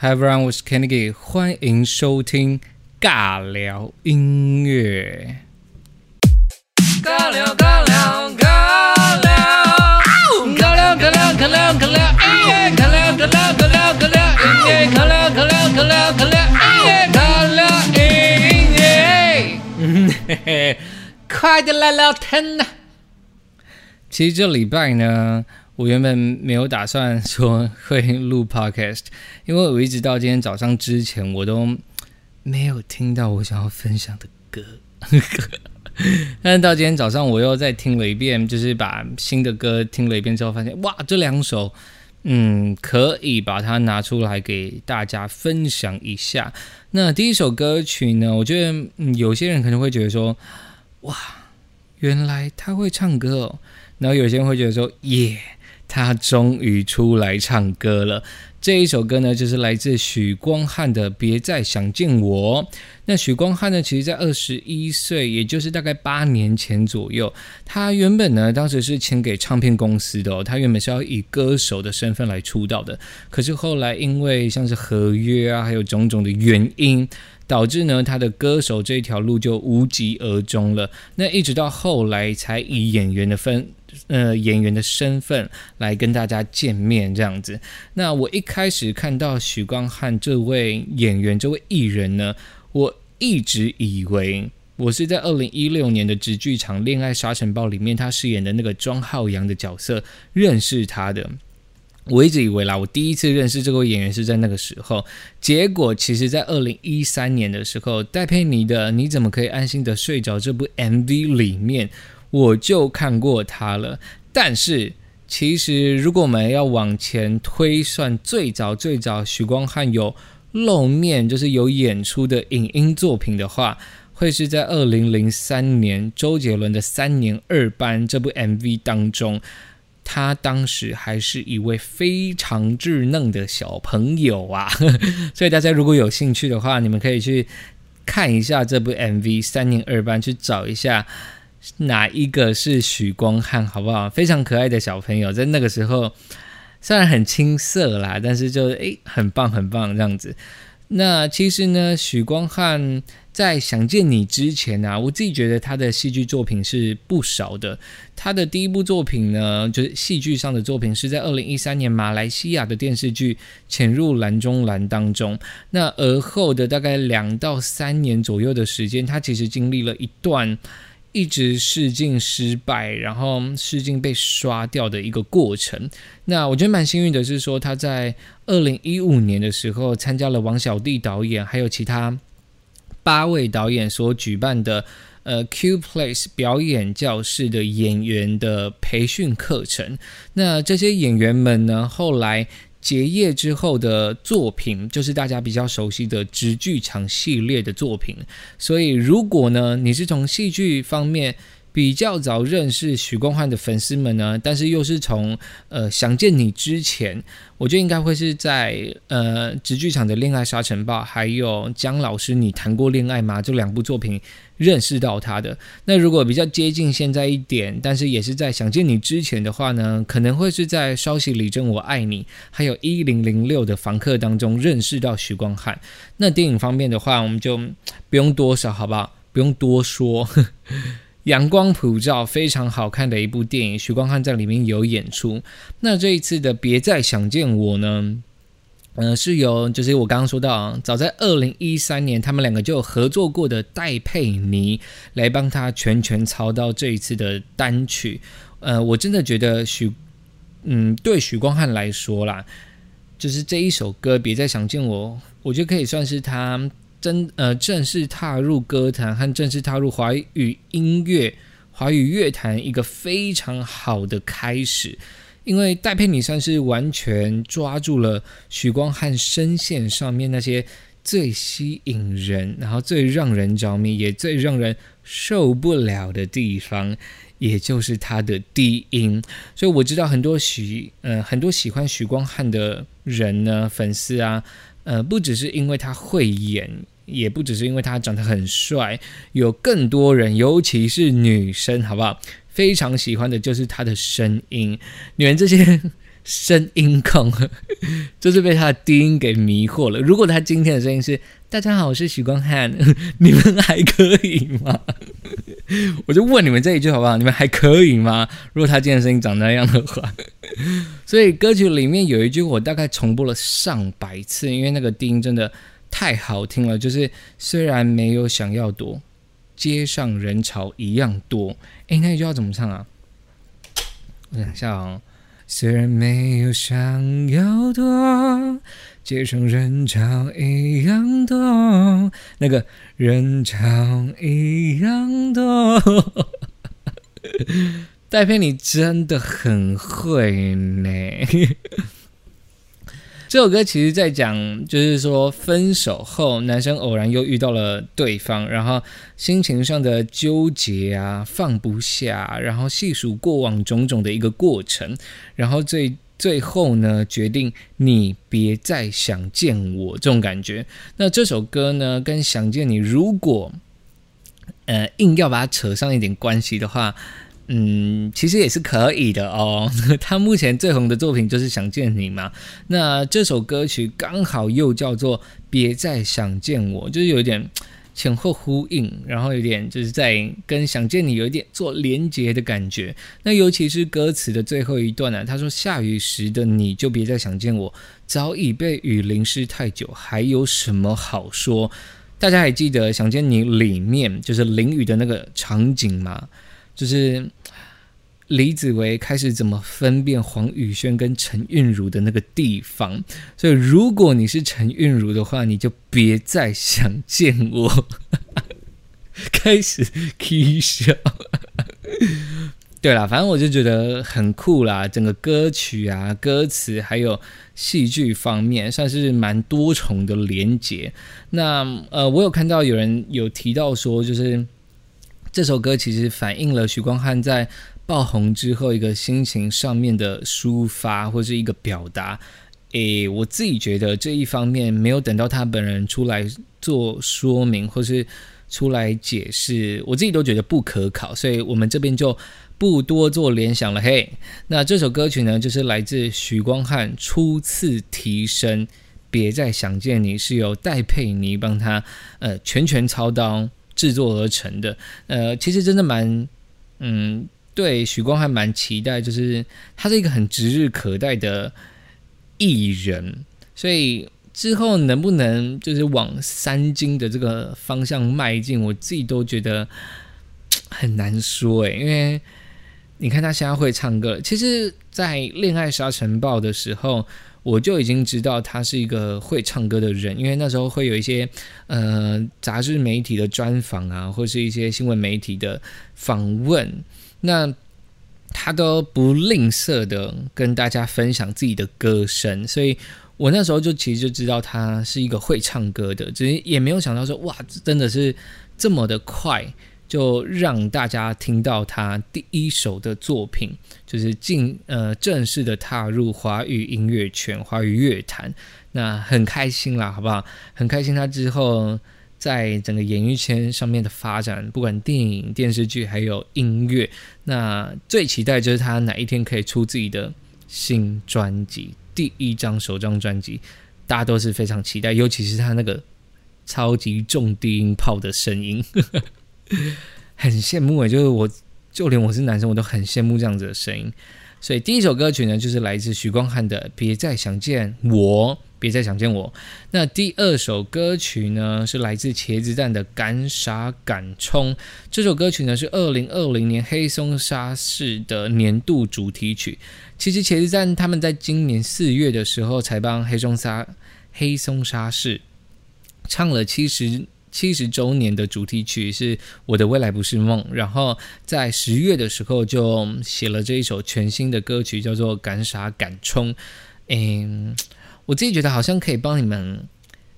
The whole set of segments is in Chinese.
Hi everyone，我是 Kennedy，欢迎收听尬聊音乐。尬聊尬聊尬聊，尬聊尬聊尬聊尬聊音乐，尬聊尬聊尬聊尬聊音乐，尬聊尬聊尬聊尬聊音乐，尬聊音乐。嗯嘿嘿，快点来聊天呐！其实这礼拜呢。我原本没有打算说会录 podcast，因为我一直到今天早上之前，我都没有听到我想要分享的歌。但是到今天早上，我又再听了一遍，就是把新的歌听了一遍之后，发现哇，这两首，嗯，可以把它拿出来给大家分享一下。那第一首歌曲呢，我觉得有些人可能会觉得说，哇，原来他会唱歌哦。然后有些人会觉得说，耶。他终于出来唱歌了。这一首歌呢，就是来自许光汉的《别再想见我》。那许光汉呢，其实在二十一岁，也就是大概八年前左右，他原本呢，当时是签给唱片公司的哦。他原本是要以歌手的身份来出道的，可是后来因为像是合约啊，还有种种的原因。导致呢，他的歌手这条路就无疾而终了。那一直到后来才以演员的分，呃，演员的身份来跟大家见面这样子。那我一开始看到许光汉这位演员、这位艺人呢，我一直以为我是在二零一六年的直剧场《恋爱沙尘暴》里面他饰演的那个庄浩洋的角色认识他的。我一直以为啦，我第一次认识这位演员是在那个时候。结果其实，在二零一三年的时候，戴佩妮的《你怎么可以安心的睡着》这部 MV 里面，我就看过他了。但是，其实如果我们要往前推算，最早最早许光汉有露面，就是有演出的影音作品的话，会是在二零零三年周杰伦的《三年二班》这部 MV 当中。他当时还是一位非常稚嫩的小朋友啊，所以大家如果有兴趣的话，你们可以去看一下这部 MV《三年二班》，去找一下哪一个是许光汉，好不好？非常可爱的小朋友，在那个时候虽然很青涩啦，但是就诶很棒很棒这样子。那其实呢，许光汉。在想见你之前呢，我自己觉得他的戏剧作品是不少的。他的第一部作品呢，就是戏剧上的作品，是在二零一三年马来西亚的电视剧《潜入蓝中蓝》当中。那而后的大概两到三年左右的时间，他其实经历了一段一直试镜失败，然后试镜被刷掉的一个过程。那我觉得蛮幸运的是说，他在二零一五年的时候参加了王小弟导演还有其他。八位导演所举办的呃 Q Place 表演教室的演员的培训课程，那这些演员们呢，后来结业之后的作品，就是大家比较熟悉的直剧场系列的作品。所以，如果呢，你是从戏剧方面，比较早认识许光汉的粉丝们呢，但是又是从呃想见你之前，我觉得应该会是在呃直剧场的《恋爱沙尘暴》还有姜老师你谈过恋爱吗这两部作品认识到他的。那如果比较接近现在一点，但是也是在想见你之前的话呢，可能会是在《稍息李正我爱你》还有一零零六的房客当中认识到许光汉。那电影方面的话，我们就不用多少，好不好？不用多说。阳光普照，非常好看的一部电影，许光汉在里面有演出。那这一次的《别再想见我》呢？嗯，是由就是我刚刚说到啊，早在二零一三年，他们两个就有合作过的戴佩妮来帮他全权操刀这一次的单曲。呃，我真的觉得许，嗯，对许光汉来说啦，就是这一首歌《别再想见我》，我觉得可以算是他。真呃，正式踏入歌坛和正式踏入华语音乐、华语乐坛一个非常好的开始，因为戴佩妮算是完全抓住了许光汉声线上面那些最吸引人，然后最让人着迷，也最让人受不了的地方，也就是他的低音。所以我知道很多许呃很多喜欢许光汉的人呢，粉丝啊，呃，不只是因为他会演。也不只是因为他长得很帅，有更多人，尤其是女生，好不好？非常喜欢的就是他的声音。你们这些 声音控，就是被他的低音给迷惑了。如果他今天的声音是“大家好，我是许光汉”，你们还可以吗？我就问你们这一句好不好？你们还可以吗？如果他今天声音长那样的话，所以歌曲里面有一句我大概重播了上百次，因为那个低音真的太好听了。就是虽然没有想要多，街上人潮一样多。诶，那一句要怎么唱啊？我想一下哦。虽然没有想要多，街上人潮一样多，那个人潮一样多。戴佩，你真的很会呢。这首歌其实在讲，就是说分手后，男生偶然又遇到了对方，然后心情上的纠结啊，放不下，然后细数过往种种的一个过程，然后最最后呢，决定你别再想见我这种感觉。那这首歌呢，跟想见你，如果呃硬要把它扯上一点关系的话。嗯，其实也是可以的哦。他目前最红的作品就是《想见你》嘛。那这首歌曲刚好又叫做《别再想见我》，就是有点前后呼应，然后有点就是在跟《想见你》有一点做连结的感觉。那尤其是歌词的最后一段呢，他说：“下雨时的你就别再想见我，早已被雨淋湿太久，还有什么好说？”大家还记得《想见你》里面就是淋雨的那个场景吗？就是李子维开始怎么分辨黄宇轩跟陈韵如的那个地方，所以如果你是陈韵如的话，你就别再想见我。开始 K 笑，对啦，反正我就觉得很酷啦，整个歌曲啊、歌词还有戏剧方面，算是蛮多重的连结。那呃，我有看到有人有提到说，就是。这首歌其实反映了许光汉在爆红之后一个心情上面的抒发，或是一个表达。诶，我自己觉得这一方面没有等到他本人出来做说明，或是出来解释，我自己都觉得不可考，所以我们这边就不多做联想了。嘿，那这首歌曲呢，就是来自许光汉初次提升，别再想见你，是由戴佩妮帮他呃全权操刀。制作而成的，呃，其实真的蛮，嗯，对，许光还蛮期待，就是他是一个很指日可待的艺人，所以之后能不能就是往三金的这个方向迈进，我自己都觉得很难说诶，因为你看他现在会唱歌，其实，在《恋爱沙尘暴》的时候。我就已经知道他是一个会唱歌的人，因为那时候会有一些呃杂志媒体的专访啊，或是一些新闻媒体的访问，那他都不吝啬的跟大家分享自己的歌声，所以我那时候就其实就知道他是一个会唱歌的，只是也没有想到说哇，真的是这么的快。就让大家听到他第一首的作品，就是进呃正式的踏入华语音乐圈、华语乐坛，那很开心啦，好不好？很开心他之后在整个演艺圈上面的发展，不管电影、电视剧还有音乐，那最期待就是他哪一天可以出自己的新专辑，第一张首张专辑，大家都是非常期待，尤其是他那个超级重低音炮的声音。很羡慕诶，就是我就连我是男生，我都很羡慕这样子的声音。所以第一首歌曲呢，就是来自许光汉的《别再想见我》，别再想见我。那第二首歌曲呢，是来自茄子蛋的《敢傻敢冲》。这首歌曲呢，是二零二零年黑松沙士的年度主题曲。其实茄子蛋他们在今年四月的时候，才帮黑松沙黑松沙士唱了七十。七十周年的主题曲是我的未来不是梦，然后在十月的时候就写了这一首全新的歌曲，叫做《敢傻敢冲》。嗯，我自己觉得好像可以帮你们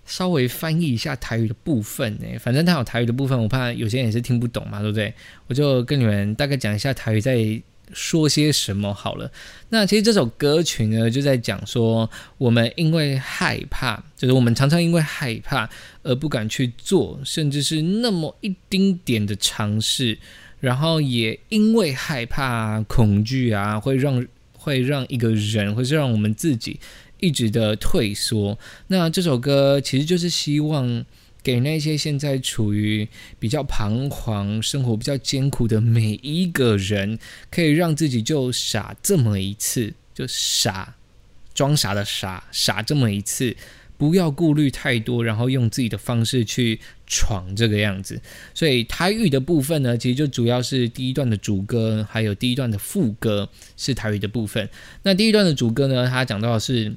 稍微翻译一下台语的部分诶，反正它有台语的部分，我怕有些人也是听不懂嘛，对不对？我就跟你们大概讲一下台语在。说些什么好了？那其实这首歌曲呢，就在讲说，我们因为害怕，就是我们常常因为害怕而不敢去做，甚至是那么一丁点的尝试，然后也因为害怕、恐惧啊，会让会让一个人，或是让我们自己一直的退缩。那这首歌其实就是希望给那些现在处于比较彷徨、生活比较艰苦的每一个人，可以让自己就傻这么一次，就傻，装傻的傻，傻这么一次。不要顾虑太多，然后用自己的方式去闯这个样子。所以台语的部分呢，其实就主要是第一段的主歌，还有第一段的副歌是台语的部分。那第一段的主歌呢，它讲到的是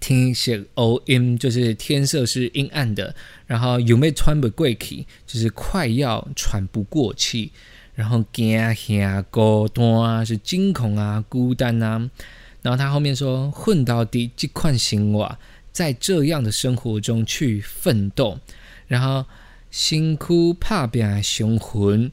天色乌阴，就是天色是阴暗的，然后有没喘不过气，就是快要喘不过气，然后惊吓孤单啊是惊恐啊，孤单啊。然后他后面说混到底这款生活。在这样的生活中去奋斗，然后辛苦怕变雄浑，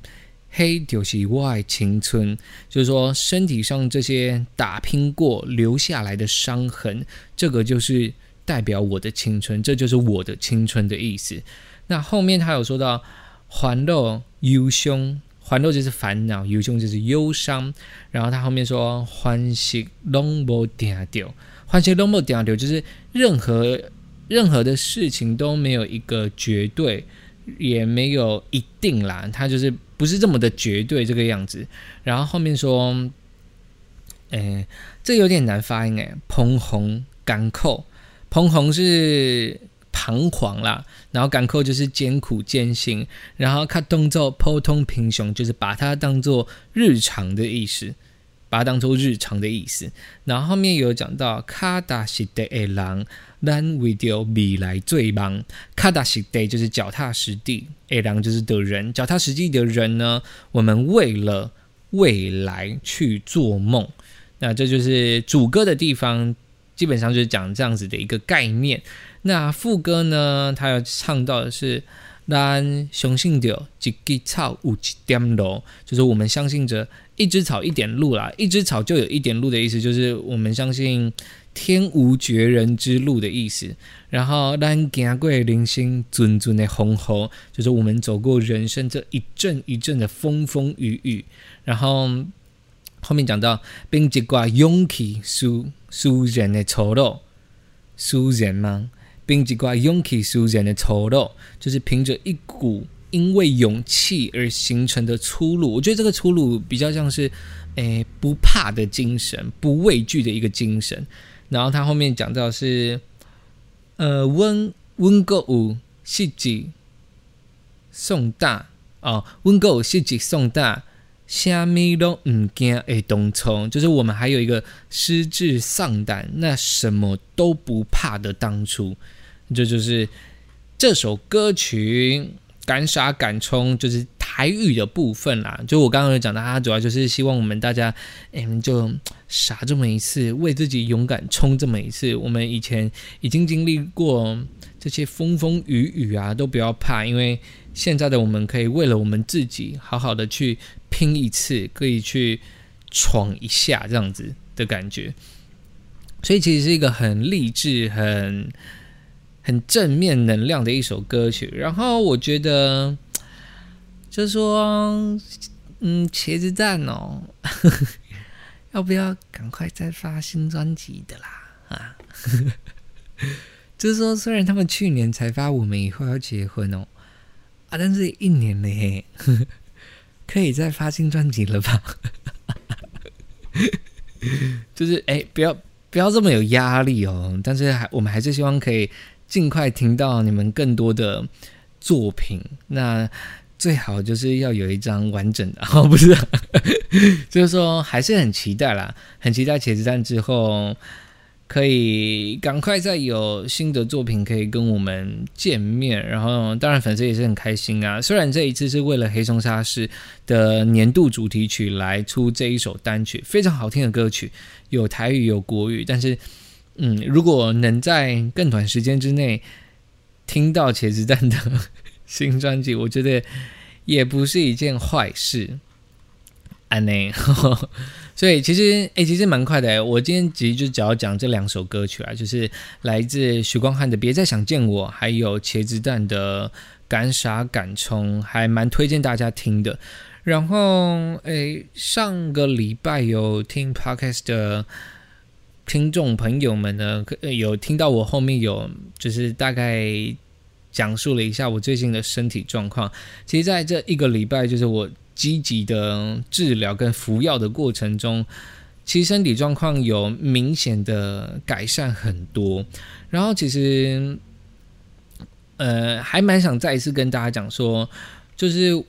黑就是我的青春，就是说身体上这些打拼过留下来的伤痕，这个就是代表我的青春，这就是我的青春的意思。那后面他有说到欢乐忧伤，欢乐就是烦恼，忧伤就是忧伤，然后他后面说欢喜拢无定掉。欢喜都没讲究，就是任何任何的事情都没有一个绝对，也没有一定啦。它就是不是这么的绝对这个样子。然后后面说，诶，这有点难发音诶，蓬红干扣，蓬红是彷徨啦，然后干扣就是艰苦艰辛，然后看动作普通平雄，就是把它当做日常的意思。把它当做日常的意思，然后后面有讲到卡达西德的狼，咱为着未来最忙。卡达西德就是脚踏实地，诶狼就是的人，脚踏实地的人呢，我们为了未来去做梦。那这就是主歌的地方，基本上就是讲这样子的一个概念。那副歌呢，他要唱到的是。咱相信着一枝草有一点路，就是我们相信着一枝草一点路啦，一枝草就有一点路的意思，就是我们相信天无绝人之路的意思。然后咱行过人生阵阵的风雨，就是我们走过人生这一阵一阵的风风雨雨。然后后面讲到，并一挂勇气，输输人的丑陋，输人吗？并几挂勇气输人的丑陋，就是凭着一股因为勇气而形成的出路。我觉得这个出路比较像是，诶不怕的精神，不畏惧的一个精神。然后他后面讲到是，呃温温歌舞细节送大哦，温歌舞细节送大。虾米都唔惊诶，东冲就是我们还有一个失智丧胆，那什么都不怕的当初。这就是这首歌曲《敢傻敢冲》，就是台语的部分啦。就我刚刚有讲到，它主要就是希望我们大家，嗯，就傻这么一次，为自己勇敢冲这么一次。我们以前已经经历过这些风风雨雨啊，都不要怕，因为现在的我们可以为了我们自己，好好的去拼一次，可以去闯一下这样子的感觉。所以其实是一个很励志、很。很正面能量的一首歌曲，然后我觉得，就说，嗯，茄子蛋哦，要不要赶快再发新专辑的啦？啊，就是说，虽然他们去年才发，我们以后要结婚哦，啊，但是一年了嘿，可以再发新专辑了吧？就是，哎，不要不要这么有压力哦，但是还我们还是希望可以。尽快听到你们更多的作品，那最好就是要有一张完整的哦，不是，就是说还是很期待啦，很期待茄子蛋之后可以赶快再有新的作品可以跟我们见面，然后当然粉丝也是很开心啊。虽然这一次是为了黑松沙士的年度主题曲来出这一首单曲，非常好听的歌曲，有台语有国语，但是。嗯，如果能在更短时间之内听到茄子蛋的新专辑，我觉得也不是一件坏事。安内，所以其实诶，其实蛮快的。我今天其实就只要讲这两首歌曲啊，就是来自许光汉的《别再想见我》，还有茄子蛋的《敢傻敢冲》，还蛮推荐大家听的。然后，诶，上个礼拜有听 podcast 的听众朋友们呢，有听到我后面有就是大概讲述了一下我最近的身体状况。其实，在这一个礼拜，就是我积极的治疗跟服药的过程中，其实身体状况有明显的改善很多。然后，其实，呃，还蛮想再一次跟大家讲说，就是。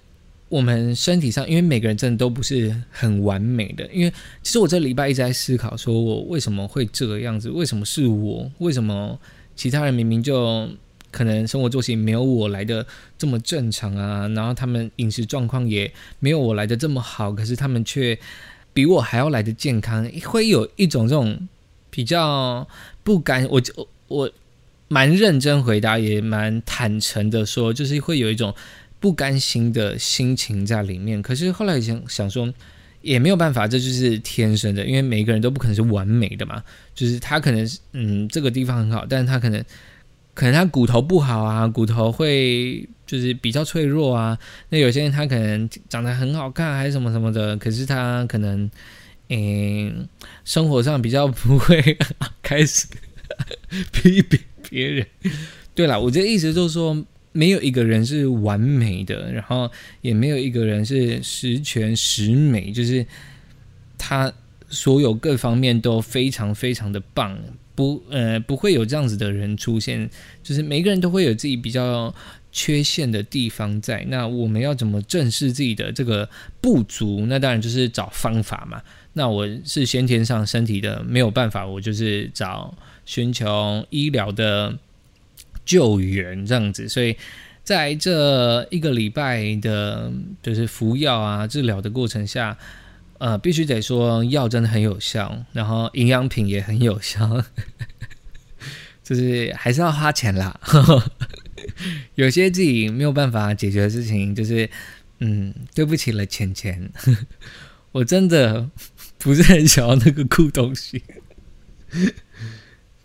我们身体上，因为每个人真的都不是很完美的。因为其实我这礼拜一直在思考，说我为什么会这个样子？为什么是我？为什么其他人明明就可能生活作息没有我来的这么正常啊？然后他们饮食状况也没有我来的这么好，可是他们却比我还要来的健康，会有一种这种比较不甘。我我我蛮认真回答，也蛮坦诚的说，就是会有一种。不甘心的心情在里面，可是后来想想说，也没有办法，这就是天生的，因为每个人都不可能是完美的嘛。就是他可能嗯这个地方很好，但是他可能可能他骨头不好啊，骨头会就是比较脆弱啊。那有些人他可能长得很好看还是什么什么的，可是他可能嗯生活上比较不会 开始 批评别人。对了，我这意思就是说。没有一个人是完美的，然后也没有一个人是十全十美，就是他所有各方面都非常非常的棒，不呃不会有这样子的人出现，就是每个人都会有自己比较缺陷的地方在。那我们要怎么正视自己的这个不足？那当然就是找方法嘛。那我是先天上身体的没有办法，我就是找寻求医疗的。救援这样子，所以在这一个礼拜的，就是服药啊治疗的过程下，呃，必须得说药真的很有效，然后营养品也很有效，就是还是要花钱啦。有些自己没有办法解决的事情，就是嗯，对不起了，钱钱，我真的不是很想要那个酷东西。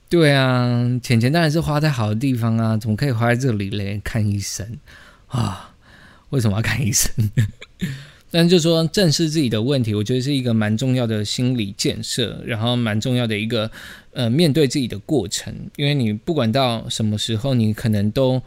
对啊，钱钱当然是花在好的地方啊，怎么可以花在这里嘞？看医生啊？为什么要看医生？但就是说正视自己的问题，我觉得是一个蛮重要的心理建设，然后蛮重要的一个呃面对自己的过程。因为你不管到什么时候，你可能都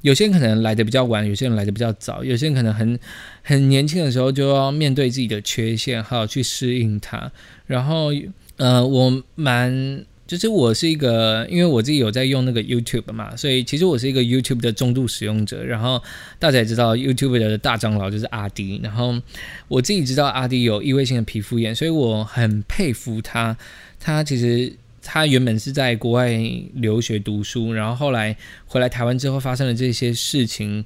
有些人可能来的比较晚，有些人来的比较早，有些人可能很很年轻的时候就要面对自己的缺陷，还要去适应它。然后呃，我蛮。就是我是一个，因为我自己有在用那个 YouTube 嘛，所以其实我是一个 YouTube 的重度使用者。然后大家也知道 YouTube 的大长老就是阿迪，然后我自己知道阿迪有异位性的皮肤炎，所以我很佩服他。他其实他原本是在国外留学读书，然后后来回来台湾之后发生了这些事情。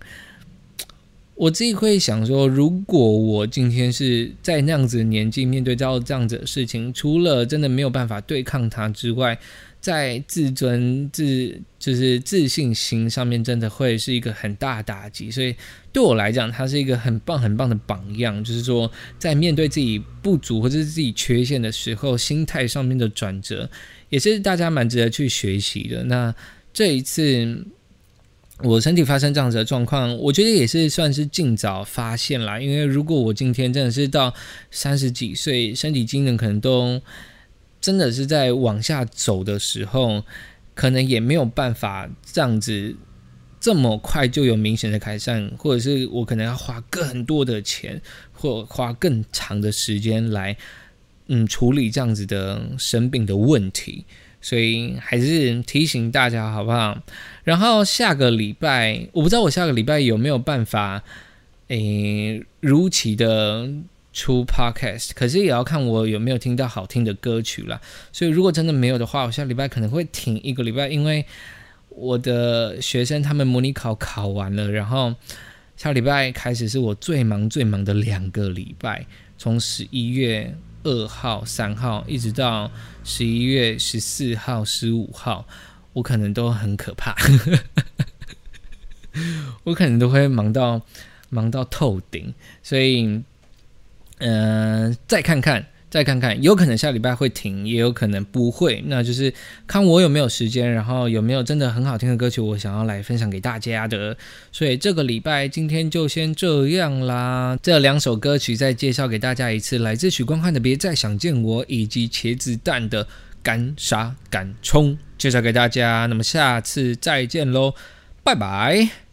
我自己会想说，如果我今天是在那样子的年纪，面对到这样子的事情，除了真的没有办法对抗它之外，在自尊、自就是自信心上面，真的会是一个很大打击。所以对我来讲，它是一个很棒、很棒的榜样。就是说，在面对自己不足或者是自己缺陷的时候，心态上面的转折，也是大家蛮值得去学习的。那这一次。我身体发生这样子的状况，我觉得也是算是尽早发现啦。因为如果我今天真的是到三十几岁，身体机能可能都真的是在往下走的时候，可能也没有办法这样子这么快就有明显的改善，或者是我可能要花更多的钱，或花更长的时间来嗯处理这样子的生病的问题。所以还是提醒大家好不好？然后下个礼拜，我不知道我下个礼拜有没有办法，诶，如期的出 podcast，可是也要看我有没有听到好听的歌曲啦。所以如果真的没有的话，我下礼拜可能会停一个礼拜，因为我的学生他们模拟考考完了，然后下礼拜开始是我最忙最忙的两个礼拜，从十一月。二号、三号，一直到十一月十四号、十五号，我可能都很可怕，我可能都会忙到忙到透顶，所以，嗯，再看看，再看看，有可能下礼拜会停，也有可能不会。那就是看我有没有时间，然后有没有真的很好听的歌曲，我想要来分享给大家的。所以这个礼拜今天就先这样啦。这两首歌曲再介绍给大家一次，来自许光汉的《别再想见我》，以及茄子蛋的《敢杀敢冲》，介绍给大家。那么下次再见喽，拜拜。